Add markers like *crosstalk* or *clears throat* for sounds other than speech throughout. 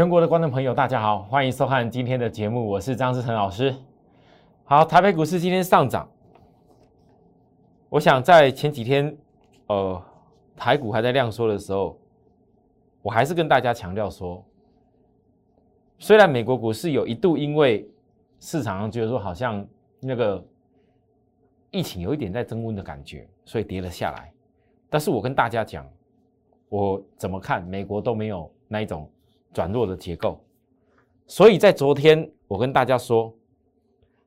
全国的观众朋友，大家好，欢迎收看今天的节目，我是张志成老师。好，台北股市今天上涨。我想在前几天，呃，台股还在量缩的时候，我还是跟大家强调说，虽然美国股市有一度因为市场上觉得说好像那个疫情有一点在增温的感觉，所以跌了下来，但是我跟大家讲，我怎么看美国都没有那一种。转弱的结构，所以在昨天我跟大家说，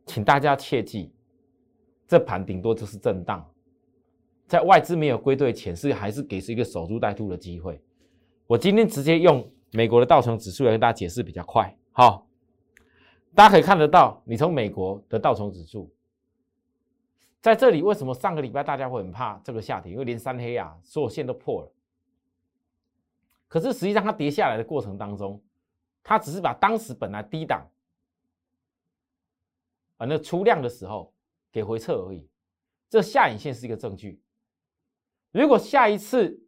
请大家切记，这盘顶多就是震荡，在外资没有归队前，是还是给是一个守株待兔的机会。我今天直接用美国的道琼指数来跟大家解释比较快。好，大家可以看得到，你从美国的道琼指数在这里，为什么上个礼拜大家会很怕这个下跌？因为连三黑啊，所有线都破了。可是实际上，它跌下来的过程当中，它只是把当时本来低档啊那出量的时候给回撤而已。这下影线是一个证据。如果下一次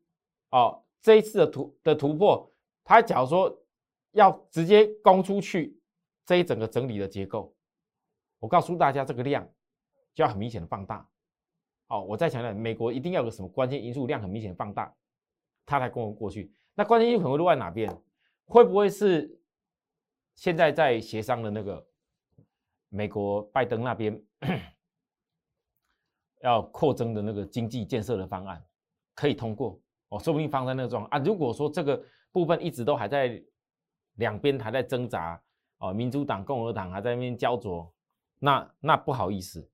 哦这一次的突的突破，它假如说要直接攻出去这一整个整理的结构，我告诉大家，这个量就要很明显的放大。哦，我再强调，美国一定要有个什么关键因素，量很明显的放大，它才攻过去。那关键因素可能落在哪边？会不会是现在在协商的那个美国拜登那边 *clears throat* 要扩增的那个经济建设的方案可以通过？哦，说不定放在那个状啊。如果说这个部分一直都还在两边还在挣扎，哦，民主党、共和党还在那边焦灼，那那不好意思，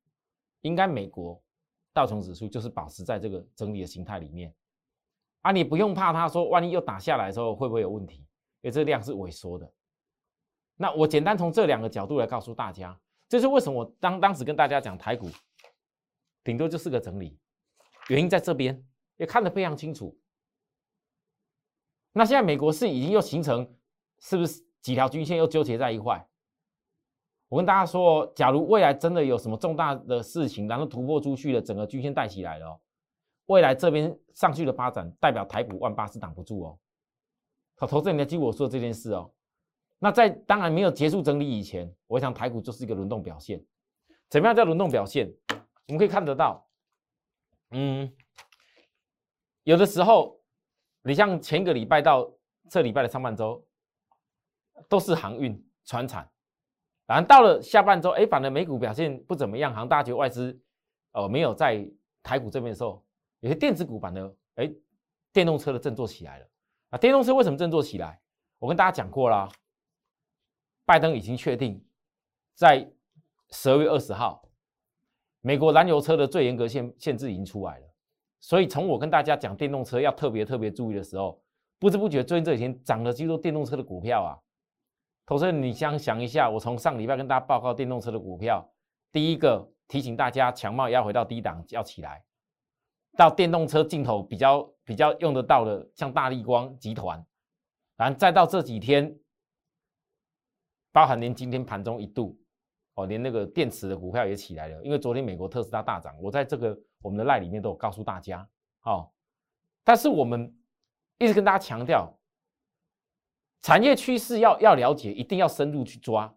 应该美国道琼指数就是保持在这个整理的形态里面。啊，你不用怕，他说万一又打下来的时候会不会有问题？因为这量是萎缩的。那我简单从这两个角度来告诉大家，这是为什么我当当时跟大家讲台股顶多就是个整理，原因在这边也看得非常清楚。那现在美国是已经又形成，是不是几条均线又纠结在一块？我跟大家说，假如未来真的有什么重大的事情，然后突破出去了，整个均线带起来了。未来这边上去的发展，代表台股万八是挡不住哦。好，投资人要记我说这件事哦。那在当然没有结束整理以前，我想台股就是一个轮动表现。怎么样叫轮动表现？我们可以看得到，嗯，有的时候你像前个礼拜到这礼拜的上半周，都是航运、船产，然后到了下半周，哎，反而美股表现不怎么样，好像大家觉外资呃没有在台股这边的时候。有些电子股版的，哎，电动车的振作起来了啊！电动车为什么振作起来？我跟大家讲过啦，拜登已经确定在十二月二十号，美国燃油车的最严格限限制已经出来了。所以从我跟大家讲电动车要特别特别注意的时候，不知不觉最近这几天涨了几多电动车的股票啊！投资人，你想想一下，我从上礼拜跟大家报告电动车的股票，第一个提醒大家，强茂要回到低档要起来。到电动车镜头比较比较用得到的，像大力光集团，然后再到这几天，包含连今天盘中一度，哦，连那个电池的股票也起来了，因为昨天美国特斯拉大涨，我在这个我们的赖里面都有告诉大家，哦，但是我们一直跟大家强调，产业趋势要要了解，一定要深入去抓，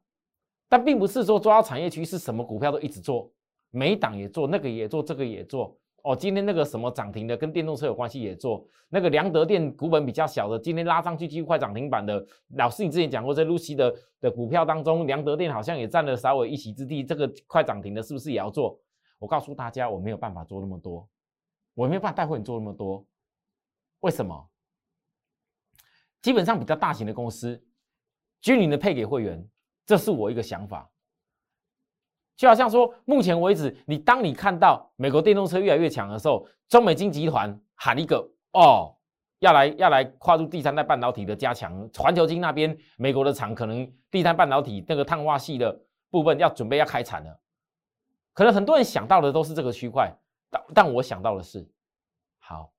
但并不是说抓到产业趋势，什么股票都一直做，每一档也做，那个也做，这个也做。哦，今天那个什么涨停的，跟电动车有关系也做。那个良德电股本比较小的，今天拉上去几乎快涨停板的。老师，你之前讲过，在露西的的股票当中，良德电好像也占了稍微一席之地。这个快涨停的，是不是也要做？我告诉大家，我没有办法做那么多，我没有办法带会你做那么多。为什么？基本上比较大型的公司，均匀的配给会员，这是我一个想法。就好像说，目前为止，你当你看到美国电动车越来越强的时候，中美金集团喊一个哦，要来要来跨入第三代半导体的加强，环球金那边美国的厂可能第三半导体那个碳化系的部分要准备要开产了，可能很多人想到的都是这个区块，但但我想到的是，好，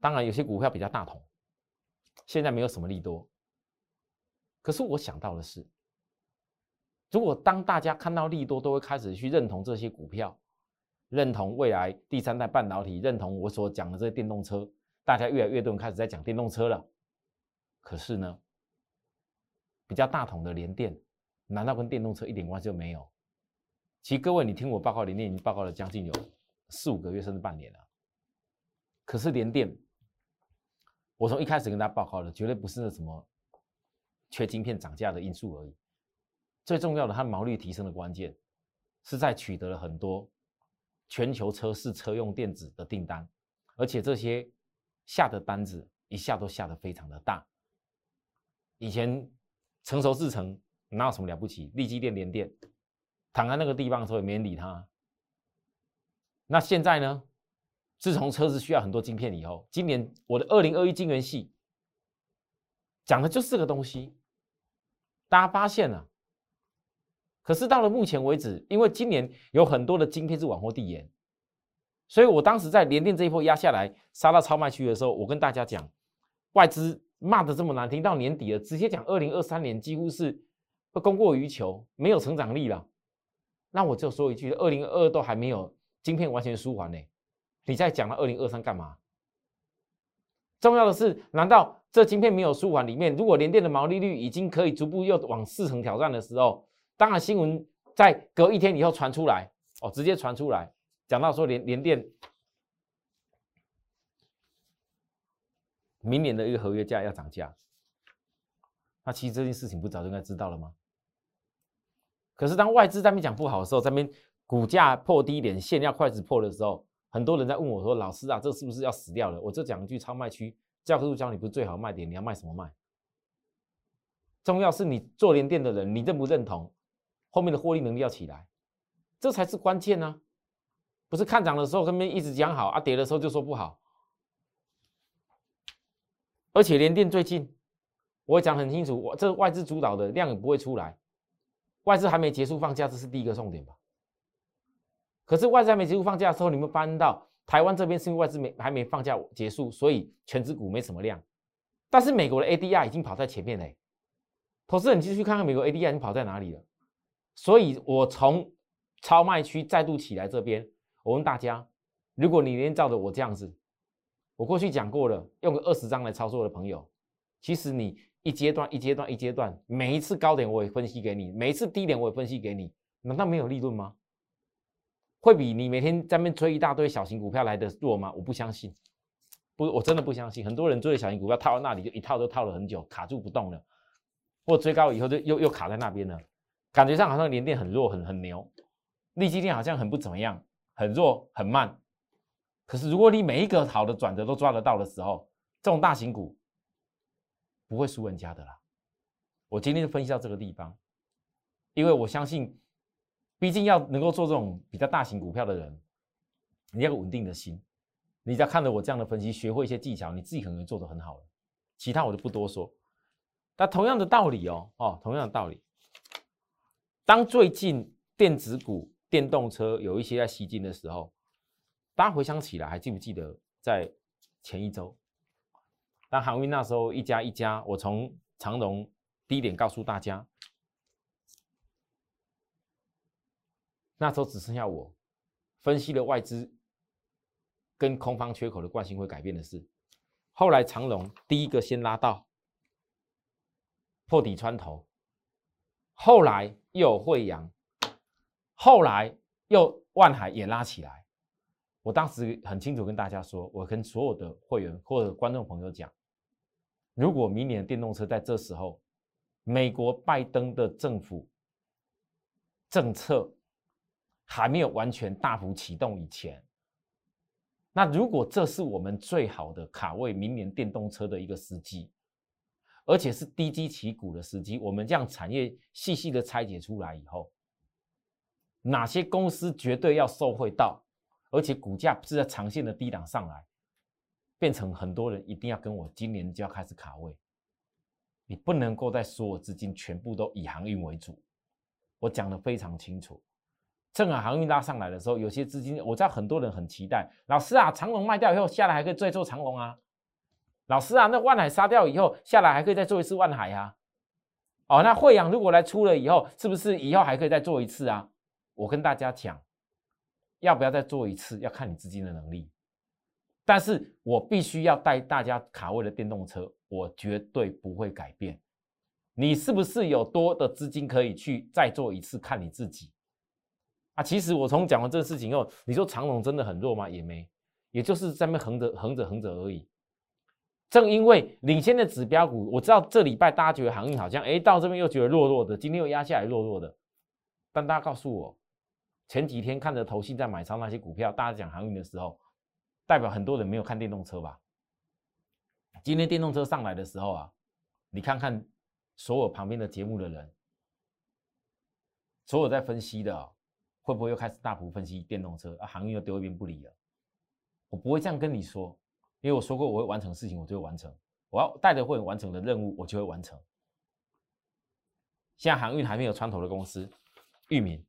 当然有些股票比较大同，现在没有什么利多，可是我想到的是。如果当大家看到利多，都会开始去认同这些股票，认同未来第三代半导体，认同我所讲的这些电动车，大家越来越多人开始在讲电动车了。可是呢，比较大桶的联电，难道跟电动车一点关系都没有？其实各位，你听我报告，联电已经报告了将近有四五个月，甚至半年了。可是联电，我从一开始跟大家报告的，绝对不是那什么缺晶片涨价的因素而已。最重要的，它毛利提升的关键，是在取得了很多全球车市车用电子的订单，而且这些下的单子一下都下得非常的大。以前成熟制成哪有什么了不起？立基电、联电躺在那个地方的时候也没人理他。那现在呢？自从车子需要很多晶片以后，今年我的二零二一晶圆系讲的就是这个东西。大家发现了？可是到了目前为止，因为今年有很多的晶片是往后递延，所以我当时在联电这一波压下来杀到超卖区的时候，我跟大家讲，外资。骂的这么难听，到年底了，直接讲二零二三年几乎是供过于求，没有成长力了。那我就说一句，二零二二都还没有晶片完全舒缓呢，你再讲到二零二三干嘛？重要的是，难道这晶片没有舒缓？里面如果联电的毛利率已经可以逐步又往四成挑战的时候，当然新闻在隔一天以后传出来，哦，直接传出来，讲到说联联电。明年的一个合约价要涨价，那其实这件事情不早就应该知道了吗？可是当外资在那边讲不好的时候，在那边股价破低点，线要快始破的时候，很多人在问我说：“老师啊，这是不是要死掉了？”我就讲一句：超卖区教科书教你不是最好卖点，你要卖什么卖？重要是你做连电的人，你认不认同？后面的获利能力要起来，这才是关键呢。不是看涨的时候跟边一直讲好啊，跌的时候就说不好。而且联电最近，我会讲很清楚，我这外资主导的量也不会出来，外资还没结束放假，这是第一个重点吧。可是外资还没结束放假的时候，你们翻到台湾这边是因为外资没还没放假结束，所以全指股没什么量。但是美国的 ADR 已经跑在前面嘞，投资人继续看看美国 ADR 已经跑在哪里了。所以我从超卖区再度起来这边，我问大家，如果你连照着我这样子。我过去讲过了，用个二十张来操作的朋友，其实你一阶段一阶段一阶段，每一次高点我也分析给你，每一次低点我也分析给你，难道没有利润吗？会比你每天在那边追一大堆小型股票来的弱吗？我不相信，不，我真的不相信。很多人追小型股票套到那里，就一套都套了很久，卡住不动了，或追高以后就又又卡在那边了，感觉上好像连电很弱，很很牛，利基电好像很不怎么样，很弱很慢。可是，如果你每一个好的转折都抓得到的时候，这种大型股不会输人家的啦。我今天就分析到这个地方，因为我相信，毕竟要能够做这种比较大型股票的人，你要稳定的心。你只要看着我这样的分析，学会一些技巧，你自己可能做得很好了。其他我就不多说。那同样的道理哦，哦，同样的道理，当最近电子股、电动车有一些在吸金的时候。大家回想起来，还记不记得在前一周，当航运那时候一家一家，我从长荣低点告诉大家，那时候只剩下我分析了外资跟空方缺口的惯性会改变的事。后来长荣第一个先拉到破底穿头，后来又惠阳，后来又万海也拉起来。我当时很清楚跟大家说，我跟所有的会员或者观众朋友讲，如果明年电动车在这时候，美国拜登的政府政策还没有完全大幅启动以前，那如果这是我们最好的卡位明年电动车的一个时机，而且是低基起股的时机，我们这样产业细细的拆解出来以后，哪些公司绝对要受惠到？而且股价是在长线的低档上来，变成很多人一定要跟我今年就要开始卡位，你不能够在所有资金全部都以航运为主。我讲的非常清楚，正好航运拉上来的时候，有些资金我知道很多人很期待。老师啊，长龙卖掉以后下来还可以再做长龙啊。老师啊，那万海杀掉以后下来还可以再做一次万海啊。哦，那惠阳如果来出了以后，是不是以后还可以再做一次啊？我跟大家讲。要不要再做一次？要看你资金的能力。但是我必须要带大家卡位的电动车，我绝对不会改变。你是不是有多的资金可以去再做一次？看你自己啊。其实我从讲完这个事情以后，你说长龙真的很弱吗？也没，也就是在那横着横着横着而已。正因为领先的指标股，我知道这礼拜大家觉得航运好像，哎，到这边又觉得弱弱的，今天又压下来弱弱的。但大家告诉我，前几天看着投信在买超那些股票，大家讲航运的时候，代表很多人没有看电动车吧？今天电动车上来的时候啊，你看看所有旁边的节目的人，所有在分析的，会不会又开始大幅分析电动车啊？航运又丢一边不理了？我不会这样跟你说。因为我说过我会完成事情，我就会完成；我要带着会完成的任务，我就会完成。像航运还没有穿透的公司，域名，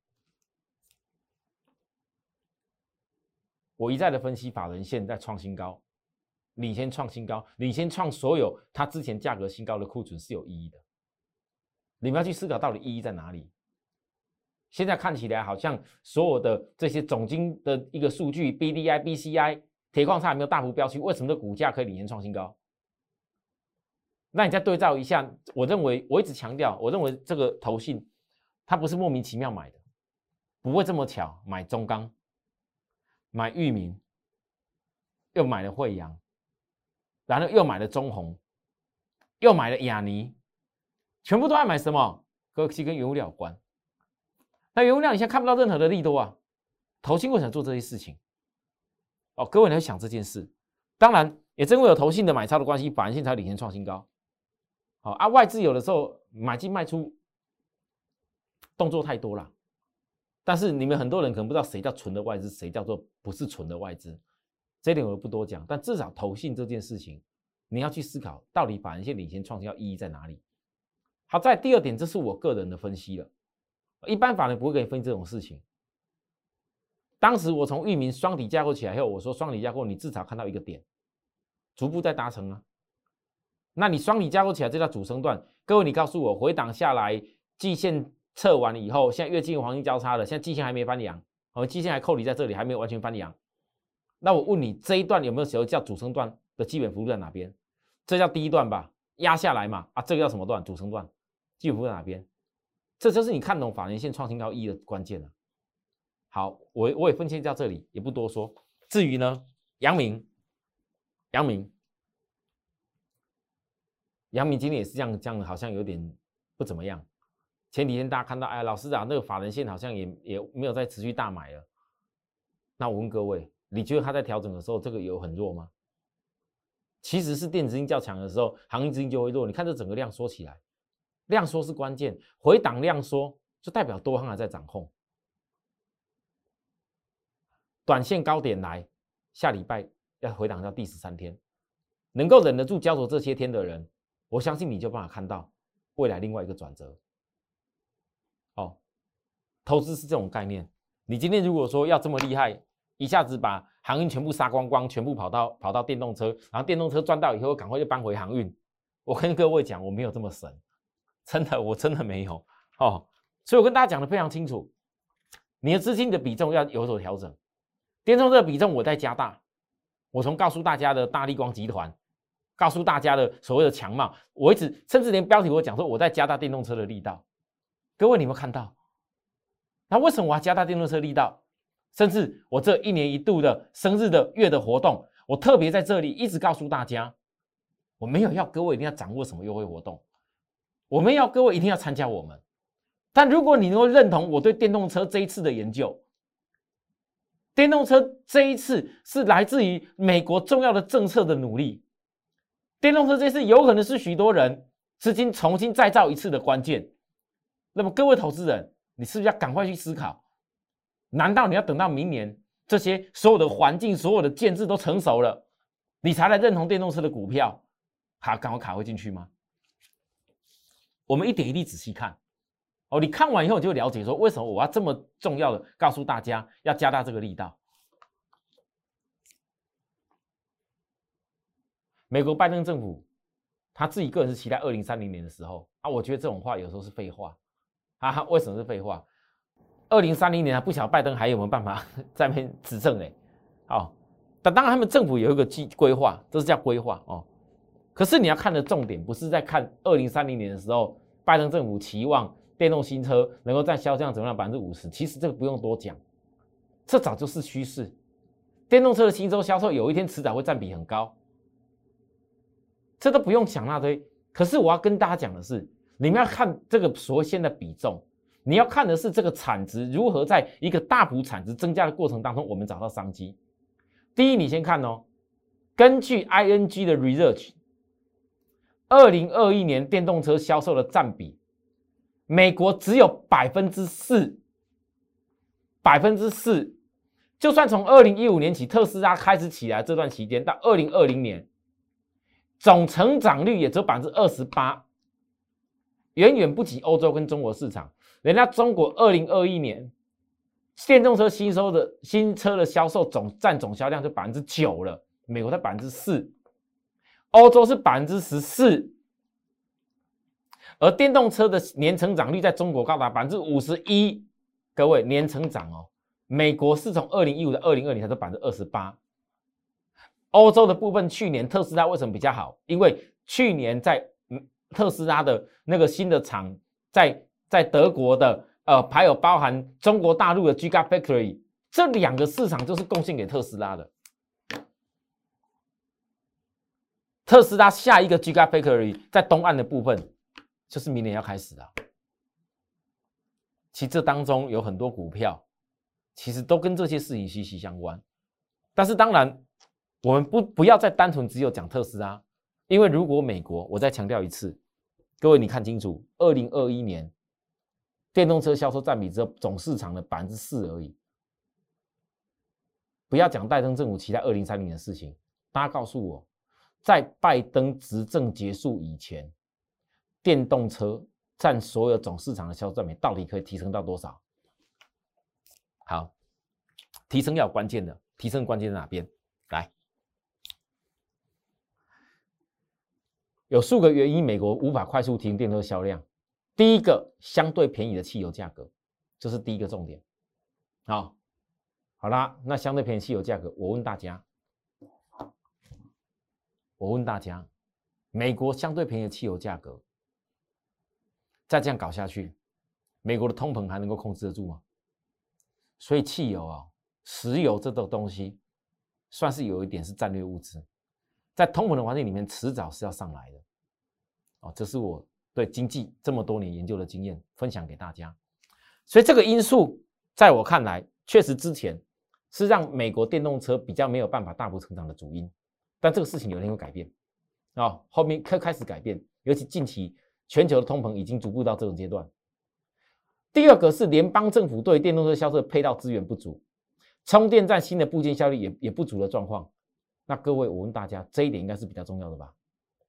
我一再的分析，法人现在创新高，领先创新高，领先创所有它之前价格新高的库存是有意义的。你们要去思考到底意义在哪里？现在看起来好像所有的这些总金的一个数据，B D I、B C I。铁矿砂有没有大幅飙升？为什么的股价可以领先创新高？那你再对照一下，我认为我一直强调，我认为这个投信它不是莫名其妙买的，不会这么巧买中钢、买裕民，又买了惠阳，然后又买了中红，又买了亚尼，全部都爱买什么？科技跟原物料有关。那原物料你现在看不到任何的利多啊，投信为什么做这些事情？哦，各位你要想这件事，当然也正因为有投信的买超的关系，反而性才领先创新高。好啊，外资有的时候买进卖出动作太多了，但是你们很多人可能不知道谁叫纯的外资，谁叫做不是纯的外资，这点我就不多讲。但至少投信这件事情，你要去思考，到底反而性领先创新高意义在哪里？好在第二点，这是我个人的分析了，一般法人不会给你分析这种事情。当时我从域名双底架构起来后，我说双底架构你至少看到一个点，逐步在达成啊。那你双底架构起来，这叫主升段。各位，你告诉我，回档下来，季线测完了以后，现在越近黄金交叉了，现在季线还没翻阳，哦，季线还扣底在这里，还没有完全翻阳。那我问你，这一段有没有时候叫主升段的基本幅度在哪边？这叫第一段吧，压下来嘛。啊，这个叫什么段？主升段，基本幅度在哪边？这就是你看懂法人线创新高一的关键了。好，我我也分析到这里，也不多说。至于呢，杨明，杨明，杨明今天也是这样，这样好像有点不怎么样。前几天大家看到，哎，老师啊，那个法人线好像也也没有再持续大买了。那我问各位，你觉得他在调整的时候，这个有很弱吗？其实是电子音较强的时候，行业资金就会弱。你看这整个量缩起来，量缩是关键，回档量缩就代表多方还在掌控。短线高点来，下礼拜要回档到第十三天，能够忍得住焦灼这些天的人，我相信你就办法看到未来另外一个转折。哦，投资是这种概念。你今天如果说要这么厉害，一下子把航运全部杀光光，全部跑到跑到电动车，然后电动车赚到以后，赶快就搬回航运。我跟各位讲，我没有这么神，真的，我真的没有。哦，所以我跟大家讲的非常清楚，你的资金的比重要有所调整。电动车的比重我在加大，我从告诉大家的大力光集团，告诉大家的所谓的强貌，我一直甚至连标题我讲说我在加大电动车的力道。各位，你们看到？那为什么我要加大电动车力道？甚至我这一年一度的生日的月的活动，我特别在这里一直告诉大家，我没有要各位一定要掌握什么优惠活动，我们要各位一定要参加我们。但如果你能够认同我对电动车这一次的研究，电动车这一次是来自于美国重要的政策的努力。电动车这次有可能是许多人资金重新再造一次的关键。那么各位投资人，你是不是要赶快去思考？难道你要等到明年这些所有的环境、所有的建制都成熟了，你才来认同电动车的股票？好，赶快卡回进去吗？我们一点一滴仔细看。哦，你看完以后你就了解说，为什么我要这么重要的告诉大家要加大这个力道。美国拜登政府他自己个人是期待二零三零年的时候啊，我觉得这种话有时候是废话啊。为什么是废话？二零三零年啊，不晓得拜登还有没有办法 *laughs* 在那边执政嘞？好，但当然他们政府有一个计规划，这是叫规划哦。可是你要看的重点不是在看二零三零年的时候。拜登政府期望电动新车能够占销量总量百分之五十，其实这个不用多讲，这早就是趋势。电动车的新车销售有一天迟早会占比很高，这都不用想那堆。可是我要跟大家讲的是，你们要看这个所谓现在比重，你要看的是这个产值如何在一个大幅产值增加的过程当中，我们找到商机。第一，你先看哦，根据 ING 的 research，二零二一年电动车销售的占比，美国只有百分之四，百分之四。就算从二零一五年起特斯拉开始起来这段期间，到二零二零年，总成长率也只有百分之二十八，远远不及欧洲跟中国市场。人家中国二零二一年电动车新收的新车的销售总占总销量就百分之九了，美国才百分之四，欧洲是百分之十四，而电动车的年成长率在中国高达百分之五十一。各位，年成长哦。美国是从二零一五到二零二零才是百分之二十八，欧洲的部分去年特斯拉为什么比较好？因为去年在特斯拉的那个新的厂在在德国的呃，还有包含中国大陆的 Gigafactory 这两个市场就是贡献给特斯拉的。特斯拉下一个 Gigafactory 在东岸的部分就是明年要开始了。其实这当中有很多股票。其实都跟这些事情息息相关，但是当然，我们不不要再单纯只有讲特斯拉，因为如果美国，我再强调一次，各位你看清楚，二零二一年电动车销售占比只有总市场的百分之四而已。不要讲拜登政府期待二零三零的事情，大家告诉我，在拜登执政结束以前，电动车占所有总市场的销售占比到底可以提升到多少？好，提升要关键的，提升关键在哪边？来，有数个原因，美国无法快速提升电动车销量。第一个，相对便宜的汽油价格，这是第一个重点。好，好啦，那相对便宜汽油价格，我问大家，我问大家，美国相对便宜的汽油价格，再这样搞下去，美国的通膨还能够控制得住吗？所以汽油啊，石油这种东西，算是有一点是战略物资，在通膨的环境里面，迟早是要上来的。哦，这是我对经济这么多年研究的经验，分享给大家。所以这个因素，在我看来，确实之前是让美国电动车比较没有办法大幅成长的主因。但这个事情有一天会改变啊，后面开开始改变，尤其近期全球的通膨已经逐步到这种阶段。第二个是联邦政府对电动车销售配套资源不足，充电站新的部件效率也也不足的状况。那各位，我问大家，这一点应该是比较重要的吧？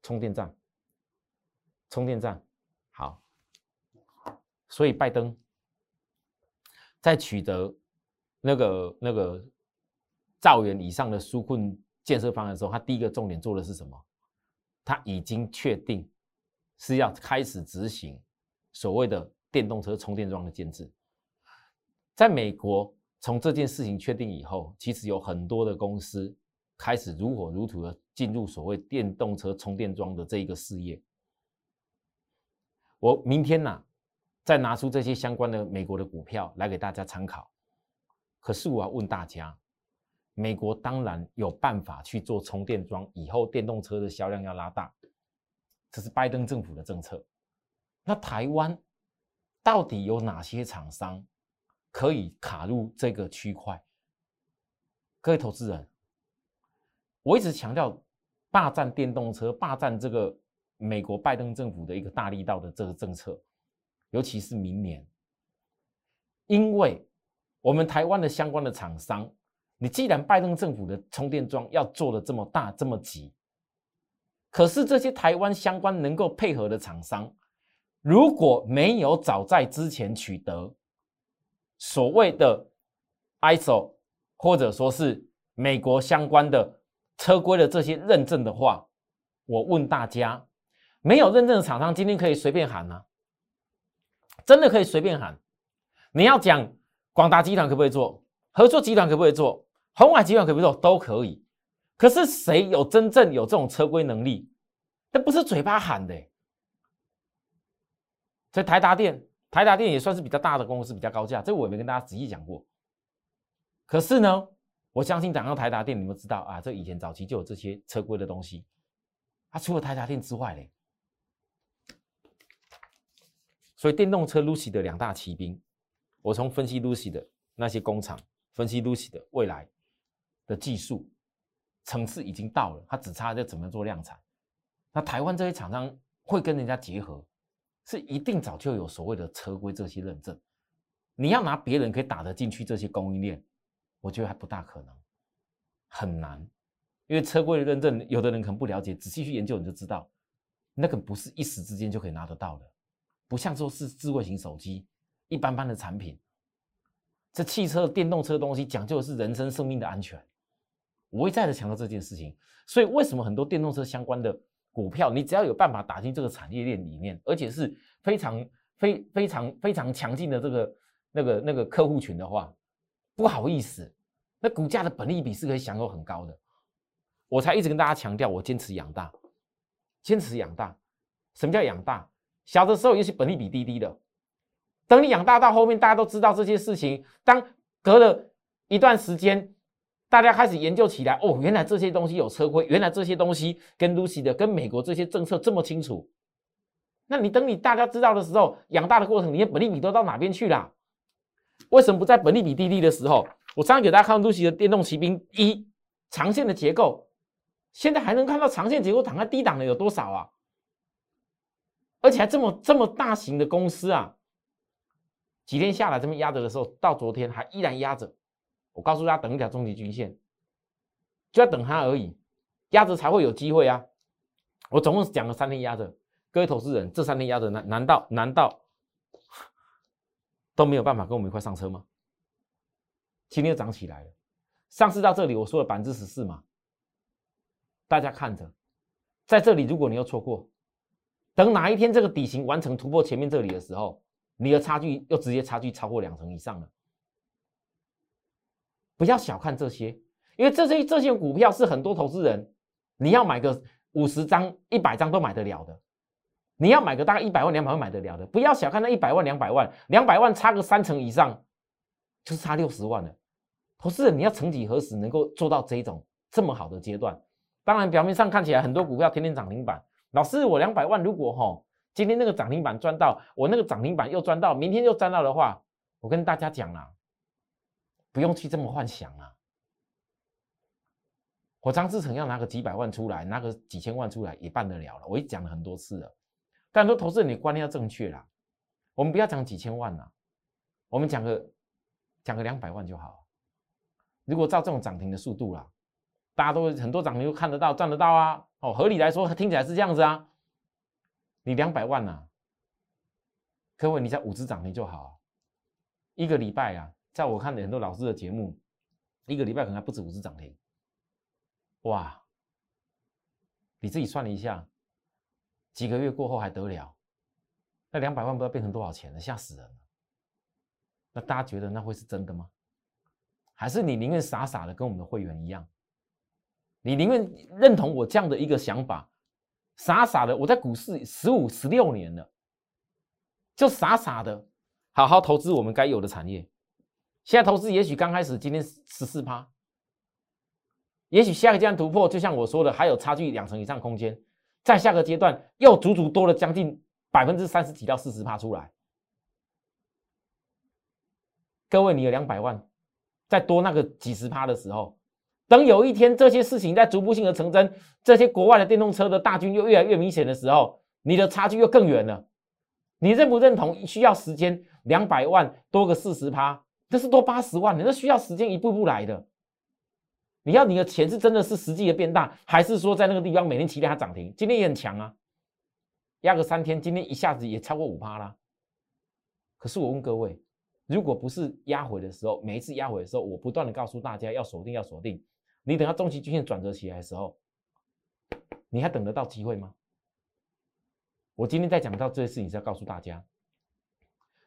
充电站，充电站，好。所以拜登在取得那个那个兆元以上的纾困建设方案的时候，他第一个重点做的是什么？他已经确定是要开始执行所谓的。电动车充电桩的建制，在美国，从这件事情确定以后，其实有很多的公司开始如火如荼的进入所谓电动车充电桩的这一个事业。我明天呢，再拿出这些相关的美国的股票来给大家参考。可是我要问大家，美国当然有办法去做充电桩，以后电动车的销量要拉大，这是拜登政府的政策。那台湾？到底有哪些厂商可以卡入这个区块？各位投资人，我一直强调霸占电动车、霸占这个美国拜登政府的一个大力道的这个政策，尤其是明年，因为我们台湾的相关的厂商，你既然拜登政府的充电桩要做的这么大、这么急，可是这些台湾相关能够配合的厂商。如果没有早在之前取得所谓的 ISO 或者说是美国相关的车规的这些认证的话，我问大家，没有认证的厂商今天可以随便喊吗？真的可以随便喊？你要讲广达集团可不可以做？合作集团可不可以做？红海集团可不可以做？都可以。可是谁有真正有这种车规能力？那不是嘴巴喊的。所以台达电，台达电也算是比较大的公司，比较高价，这我也没跟大家仔细讲过。可是呢，我相信讲到台达电，你们知道啊，这以前早期就有这些车规的东西。它除了台达电之外嘞，所以电动车 Lucy 的两大骑兵，我从分析 Lucy 的那些工厂，分析 Lucy 的未来的技术层次已经到了，它只差在怎么做量产。那台湾这些厂商会跟人家结合，是一定早就有所谓的车规这些认证。你要拿别人可以打得进去这些供应链。我觉得还不大可能，很难，因为车规的认证，有的人可能不了解，仔细去研究你就知道，那个不是一时之间就可以拿得到的，不像说是智慧型手机，一般般的产品，这汽车、电动车东西讲究的是人身生命的安全，我一再的强调这件事情，所以为什么很多电动车相关的股票，你只要有办法打进这个产业链里面，而且是非常非非常非常强劲的这个那个那个客户群的话，不好意思。那股价的本利比是可以享有很高的，我才一直跟大家强调，我坚持养大，坚持养大。什么叫养大？小的时候也许本利比低低的，等你养大到后面，大家都知道这些事情。当隔了一段时间，大家开始研究起来，哦，原来这些东西有车规，原来这些东西跟 Lucy 的、跟美国这些政策这么清楚。那你等你大家知道的时候，养大的过程，你的本利比都到哪边去了？为什么不在本利比低低的时候？我上次给大家看露西的电动骑兵一长线的结构，现在还能看到长线结构躺在低档的有多少啊？而且还这么这么大型的公司啊，几天下来这么压着的时候，到昨天还依然压着。我告诉大家，等一条中级均线，就要等它而已，压着才会有机会啊！我总共讲了三天压着，各位投资人，这三天压着难难道难道都没有办法跟我们一块上车吗？今天又涨起来了，上市到这里，我说了百分之十四嘛，大家看着，在这里，如果你又错过，等哪一天这个底型完成突破前面这里的时候，你的差距又直接差距超过两成以上了。不要小看这些，因为这些这些股票是很多投资人，你要买个五十张、一百张都买得了的，你要买个大概一百万、两百万买得了的，不要小看那一百万、两百万，两百万差个三成以上。就是差六十万了，投资人你要曾几何时能够做到这种这么好的阶段？当然表面上看起来很多股票天天涨停板，老师我两百万如果哈今天那个涨停板赚到，我那个涨停板又赚到，明天又赚到的话，我跟大家讲啦，不用去这么幻想啊。我张志成要拿个几百万出来，拿个几千万出来也办得了了，我已讲了很多次了。但说投资人你观念要正确啦，我们不要讲几千万啦，我们讲个。讲个两百万就好。如果照这种涨停的速度啦，大家都很多涨停都看得到、赚得到啊。哦，合理来说听起来是这样子啊。你两百万呐，各位你在五只涨停就好。一个礼拜啊，在我看的很多老师的节目，一个礼拜可能还不止五次涨停。哇，你自己算了一下，几个月过后还得了？那两百万不知道变成多少钱了，吓死人了。那大家觉得那会是真的吗？还是你宁愿傻傻的跟我们的会员一样？你宁愿认同我这样的一个想法，傻傻的我在股市十五十六年了，就傻傻的好好投资我们该有的产业。现在投资也许刚开始，今天十四趴，也许下个阶段突破，就像我说的，还有差距两成以上空间。在下个阶段又足足多了将近百分之三十几到四十趴出来。各位，你有两百万，再多那个几十趴的时候，等有一天这些事情在逐步性的成真，这些国外的电动车的大军又越来越明显的时候，你的差距又更远了。你认不认同？需要时间，两百万多个四十趴，这是多八十万，你这需要时间一步步来的。你要你的钱是真的是实际的变大，还是说在那个地方每天期待它涨停？今天也很强啊，压个三天，今天一下子也超过五趴啦。可是我问各位。如果不是压回的时候，每一次压回的时候，我不断的告诉大家要锁定，要锁定。你等到中期均线转折起来的时候，你还等得到机会吗？我今天在讲到这些事情是要告诉大家，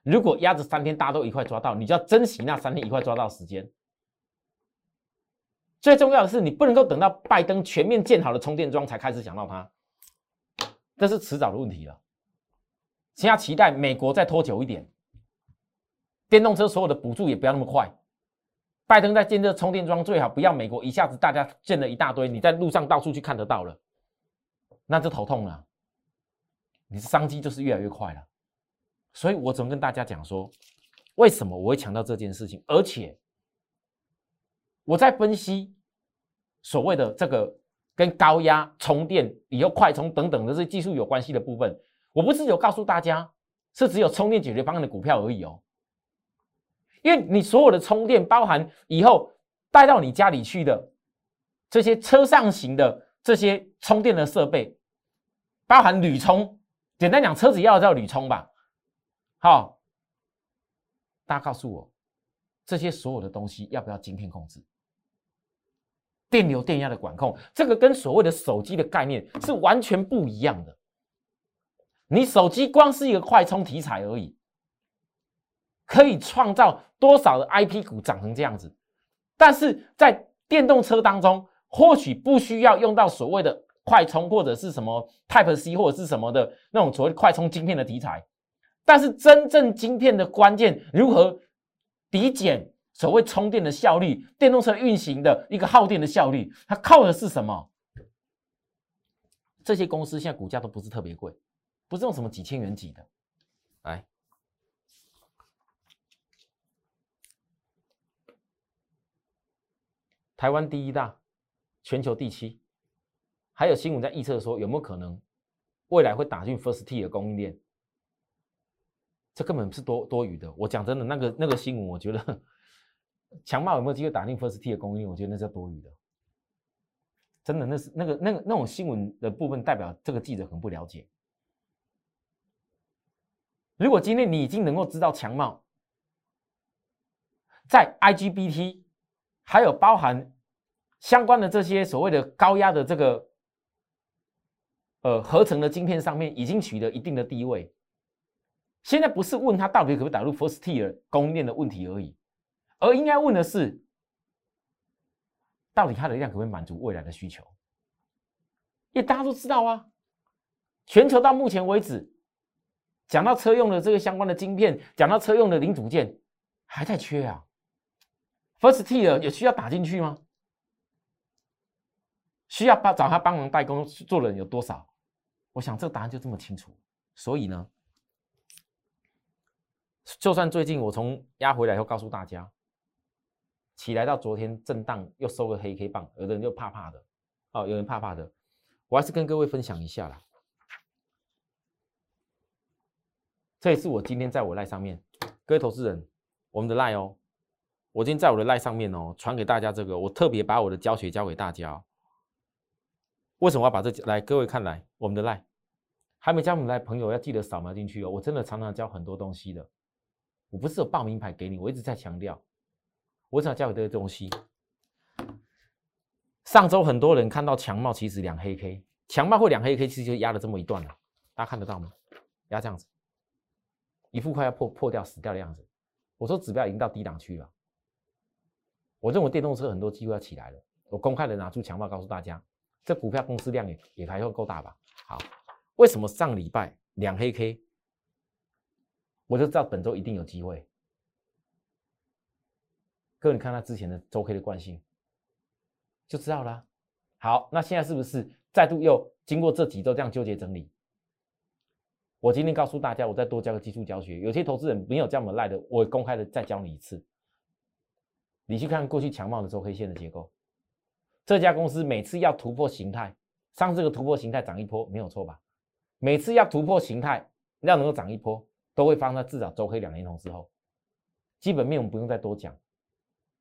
如果压着三天大家都一块抓到，你就要珍惜那三天一块抓到时间。最重要的是，你不能够等到拜登全面建好了充电桩才开始想到它，这是迟早的问题了。现在期待美国再拖久一点，电动车所有的补助也不要那么快。拜登在建设充电桩，最好不要美国一下子大家建了一大堆，你在路上到处去看得到了，那就头痛了。你的商机就是越来越快了。所以我总跟大家讲说，为什么我会强调这件事情，而且我在分析所谓的这个跟高压充电、以后快充等等的这技术有关系的部分。我不是有告诉大家是只有充电解决方案的股票而已哦，因为你所有的充电包含以后带到你家里去的这些车上型的这些充电的设备，包含铝充，简单讲，车子要叫铝充吧。好，大家告诉我，这些所有的东西要不要晶片控制？电流电压的管控，这个跟所谓的手机的概念是完全不一样的。你手机光是一个快充题材而已，可以创造多少的 IP 股涨成这样子？但是在电动车当中，或许不需要用到所谓的快充或者是什么 Type C 或者是什么的那种所谓快充晶片的题材，但是真正晶片的关键如何抵减所谓充电的效率、电动车运行的一个耗电的效率，它靠的是什么？这些公司现在股价都不是特别贵。不是用什么几千元几的，来，台湾第一大，全球第七，还有新闻在预测说有没有可能未来会打进 First T 的供应链？这根本是多多余的。我讲真的，那个那个新闻，我觉得 *laughs* 强茂有没有机会打进 First T 的供应链？我觉得那是多余的。真的，那是那个那个那种新闻的部分，代表这个记者很不了解。如果今天你已经能够知道强茂在 IGBT，还有包含相关的这些所谓的高压的这个呃合成的晶片上面已经取得一定的地位，现在不是问他到底可不可以打入 First Tier 供应链的问题而已，而应该问的是，到底它的量可不可以满足未来的需求？因为大家都知道啊，全球到目前为止。讲到车用的这个相关的晶片，讲到车用的零组件，还在缺啊。First Tier 也需要打进去吗？需要帮找他帮忙代工做的人有多少？我想这个答案就这么清楚。所以呢，就算最近我从压回来以后告诉大家，起来到昨天震荡又收个黑 K 棒，有的人就怕怕的，哦，有人怕怕的，我还是跟各位分享一下啦。这也是我今天在我赖上面，各位投资人，我们的赖哦，我今天在我的赖上面哦，传给大家这个，我特别把我的教学教给大家。为什么要把这来？各位看来，我们的赖还没加我们赖朋友要记得扫描进去哦。我真的常常教很多东西的，我不是有报名牌给你，我一直在强调，我想教给这个东西。上周很多人看到强茂其实两黑 K，强茂或两黑 K 其实就压了这么一段了，大家看得到吗？压这样子。一副快要破破掉死掉的样子，我说指标已经到低档区了。我认为电动车很多机会要起来了。我公开的拿出强报告诉大家，这股票公司量也也还会够大吧？好，为什么上礼拜两黑 K，我就知道本周一定有机会。各位，你看它之前的周 K 的惯性，就知道了。好，那现在是不是再度又经过这几周这样纠结整理？我今天告诉大家，我再多教个技术教学。有些投资人没有这么赖的，我公开的再教你一次。你去看过去强茂的周黑线的结构，这家公司每次要突破形态，上这个突破形态涨一波没有错吧？每次要突破形态，要能够涨一波，都会发生在至少周黑两年红之后。基本面我们不用再多讲，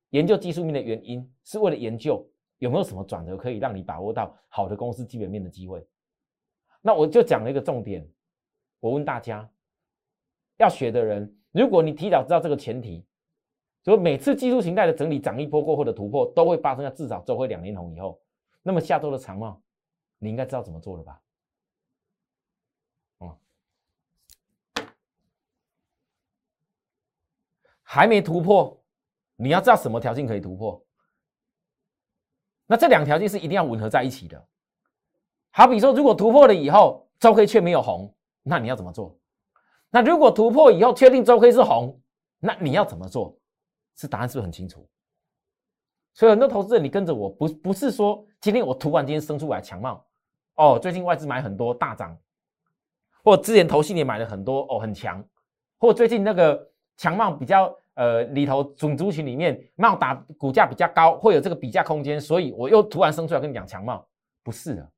研究技术面的原因是为了研究有没有什么转折可以让你把握到好的公司基本面的机会。那我就讲了一个重点。我问大家，要学的人，如果你提早知道这个前提，所以每次技术形态的整理涨一波过后的突破，都会发生在至少周会两年红以后，那么下周的长帽，你应该知道怎么做了吧？还没突破，你要知道什么条件可以突破？那这两条件是一定要吻合在一起的。好比说，如果突破了以后，周黑却没有红。那你要怎么做？那如果突破以后确定周 K 是红，那你要怎么做？是答案是不是很清楚？所以很多投资人，你跟着我不不是说今天我突然间生出来强貌哦，最近外资买很多大涨，或之前投信也买了很多哦很强，或最近那个强貌比较呃里头种族群里面茂打股价比较高，会有这个比价空间，所以我又突然生出来跟你讲强貌，不是的。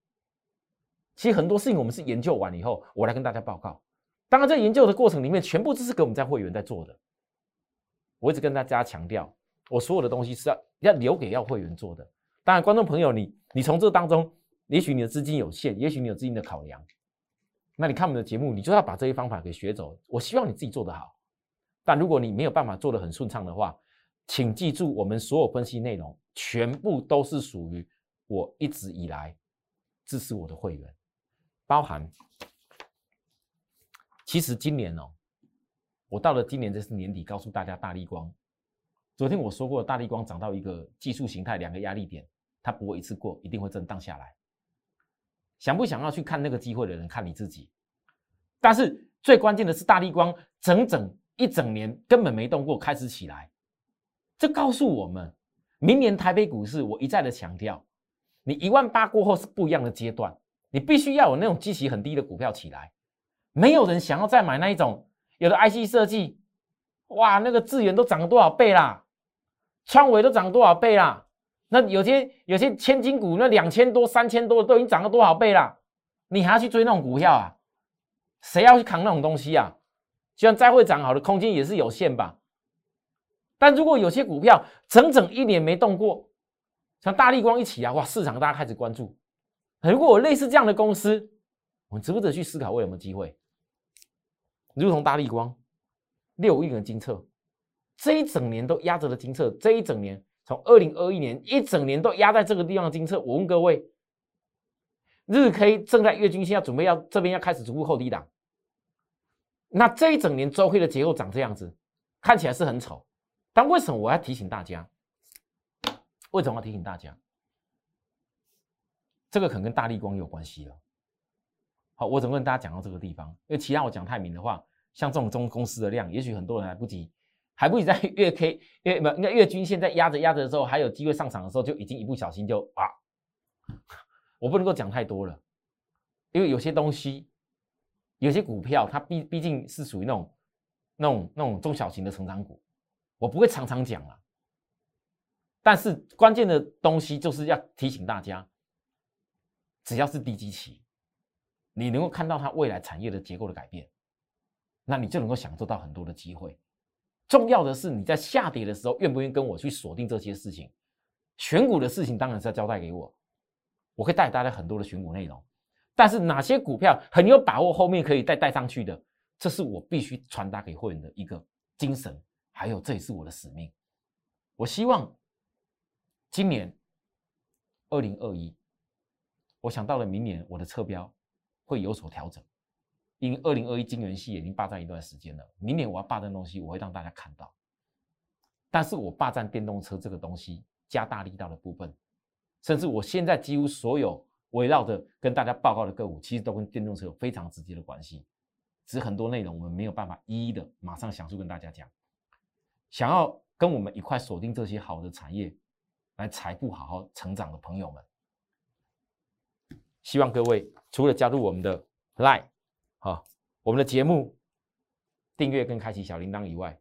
其实很多事情我们是研究完以后，我来跟大家报告。当然，在研究的过程里面，全部都是给我们在会员在做的。我一直跟大家强调，我所有的东西是要要留给要会员做的。当然，观众朋友，你你从这当中，也许你的资金有限，也许你有资金的考量，那你看我们的节目，你就要把这些方法给学走。我希望你自己做得好。但如果你没有办法做得很顺畅的话，请记住，我们所有分析内容全部都是属于我一直以来支持我的会员，包含。其实今年哦，我到了今年这是年底，告诉大家大力光。昨天我说过，大力光涨到一个技术形态两个压力点，它不会一次过，一定会震荡下来。想不想要去看那个机会的人，看你自己。但是最关键的是，大力光整整一整年根本没动过，开始起来，这告诉我们，明年台北股市，我一再的强调，你一万八过后是不一样的阶段，你必须要有那种基期很低的股票起来。没有人想要再买那一种，有的 IC 设计，哇，那个资源都涨了多少倍啦，创维都涨了多少倍啦，那有些有些千金股，那两千多、三千多都已经涨了多少倍啦，你还要去追那种股票啊？谁要去扛那种东西啊？就算再会涨好的空间也是有限吧。但如果有些股票整整一年没动过，像大力光一起啊，哇，市场大家开始关注。如果我类似这样的公司，我值不值得去思考，我有没有机会？如同大力光六亿元金测，这一整年都压着的金测，这一整年从二零二一年一整年都压在这个地方的金测。我问各位，日 K 正在月均线要准备要这边要开始逐步后低档，那这一整年周黑的结构长这样子，看起来是很丑。但为什么我要提醒大家？为什么要提醒大家？这个可能跟大力光有关系了。好，我怎么跟大家讲到这个地方？因为其他我讲太明的话，像这种中公司的量，也许很多人来不及，还不及在 *laughs* 月 K 月不应该月均线在压着压着的时候，还有机会上涨的时候，就已经一不小心就啊，*laughs* 我不能够讲太多了，因为有些东西，有些股票它毕毕竟是属于那种那种那种中小型的成长股，我不会常常讲啊。但是关键的东西就是要提醒大家，只要是低基期。你能够看到它未来产业的结构的改变，那你就能够享受到很多的机会。重要的是你在下跌的时候，愿不愿意跟我去锁定这些事情？选股的事情当然是要交代给我，我可以带大家很多的选股内容。但是哪些股票很有把握后面可以再带上去的，这是我必须传达给会员的一个精神，还有这也是我的使命。我希望今年二零二一，我想到了明年我的车标。会有所调整，因为二零二一金元系已经霸占一段时间了。明年我要霸占东西，我会让大家看到。但是我霸占电动车这个东西，加大力道的部分，甚至我现在几乎所有围绕着跟大家报告的个股，其实都跟电动车有非常直接的关系。只是很多内容我们没有办法一一的马上详述跟大家讲。想要跟我们一块锁定这些好的产业，来财富好好成长的朋友们。希望各位除了加入我们的 Line，好，我们的节目订阅跟开启小铃铛以外，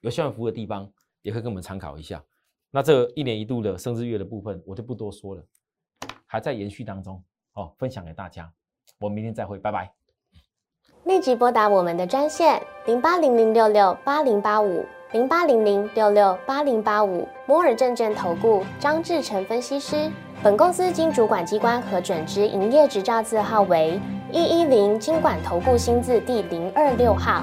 有需要服务的地方也可以跟我们参考一下。那这一年一度的生日月的部分，我就不多说了，还在延续当中，哦，分享给大家。我们明天再会，拜拜。立即拨打我们的专线零八零零六六八零八五零八零零六六八零八五摩尔证券投顾张志成分析师。本公司经主管机关核准之营业执照字号为一一零金管投顾新字第零二六号。